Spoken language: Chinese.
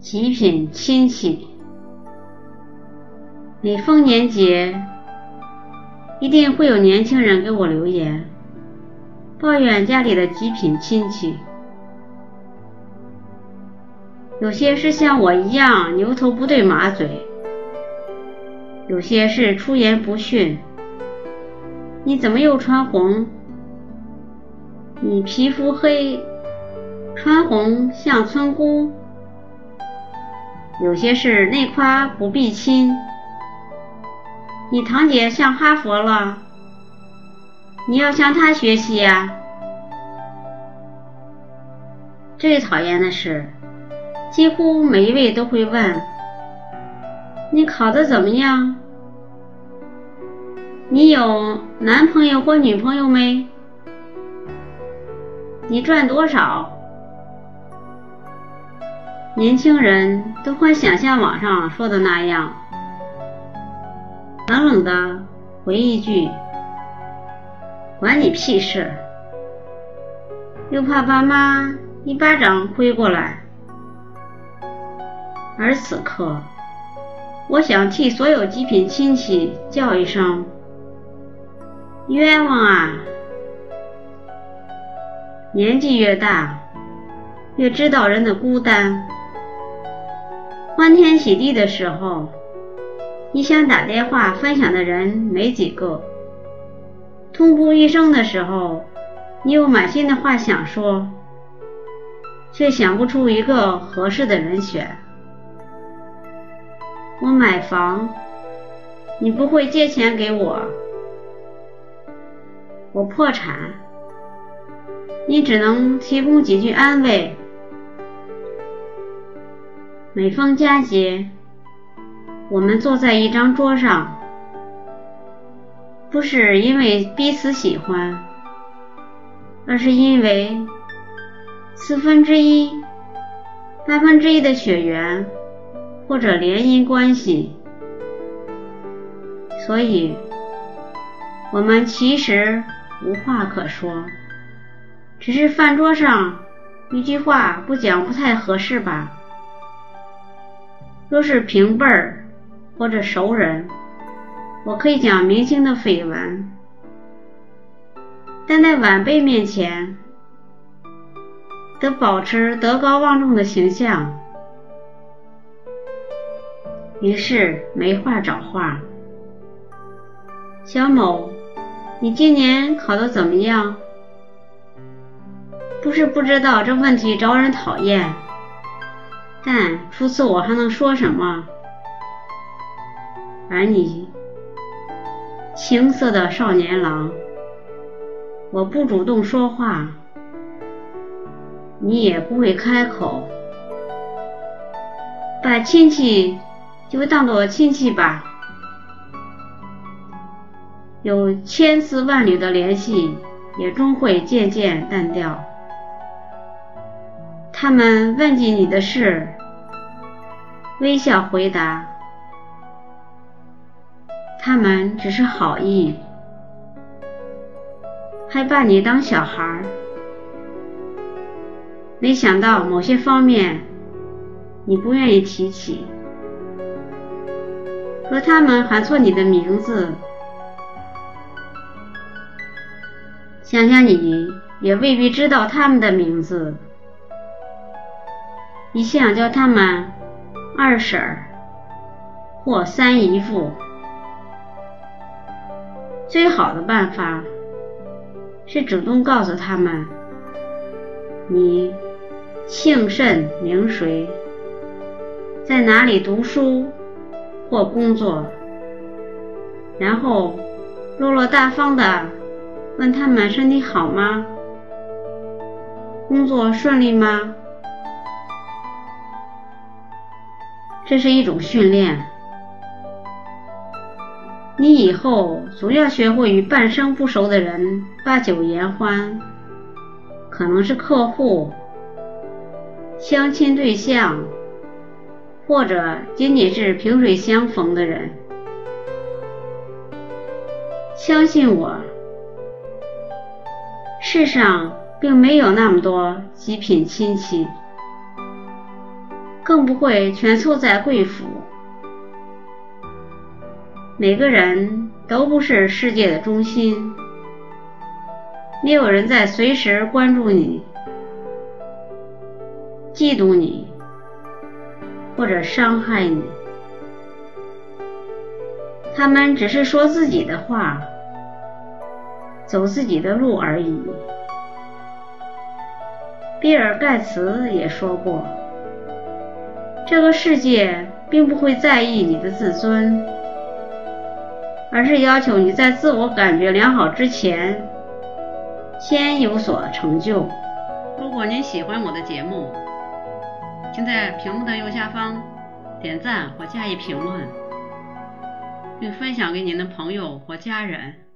极品亲戚，每逢年节，一定会有年轻人给我留言，抱怨家里的极品亲戚。有些是像我一样牛头不对马嘴，有些是出言不逊。你怎么又穿红？你皮肤黑，穿红像村姑。有些事内夸不必亲，你堂姐上哈佛了，你要向她学习呀。最讨厌的是，几乎每一位都会问：你考得怎么样？你有男朋友或女朋友没？你赚多少？年轻人都会想像网上说的那样，冷冷的回一句：“管你屁事！”又怕爸妈一巴掌挥过来。而此刻，我想替所有极品亲戚叫一声：“冤枉啊！”年纪越大，越知道人的孤单。欢天喜地的时候，你想打电话分享的人没几个；痛不欲生的时候，你有满心的话想说，却想不出一个合适的人选。我买房，你不会借钱给我；我破产，你只能提供几句安慰。每逢佳节，我们坐在一张桌上，不是因为彼此喜欢，而是因为四分之一、八分之一的血缘或者联姻关系，所以我们其实无话可说，只是饭桌上一句话不讲不太合适吧。若是平辈儿或者熟人，我可以讲明星的绯闻；但在晚辈面前，得保持德高望重的形象。于是没话找话。小某，你今年考得怎么样？不是不知道这问题招人讨厌。但除此我还能说什么？而你，青涩的少年郎，我不主动说话，你也不会开口，把亲戚就当做亲戚吧，有千丝万缕的联系，也终会渐渐淡掉。他们问及你的事，微笑回答。他们只是好意，还把你当小孩。没想到某些方面你不愿意提起，和他们喊错你的名字，想想你也未必知道他们的名字。你想叫他们二婶儿或三姨夫，最好的办法是主动告诉他们你姓甚名谁，在哪里读书或工作，然后落落大方的问他们身体好吗？工作顺利吗？这是一种训练，你以后总要学会与半生不熟的人把酒言欢，可能是客户、相亲对象，或者仅仅是萍水相逢的人。相信我，世上并没有那么多极品亲戚。更不会全凑在贵府。每个人都不是世界的中心，没有人在随时关注你、嫉妒你或者伤害你。他们只是说自己的话，走自己的路而已。比尔盖茨也说过：“这个世界并不会在意你的自尊，而是要求你在自我感觉良好之前，先有所成就。”如果您喜欢我的节目，请在屏幕的右下方点赞或加以评论，并分享给您的朋友或家人。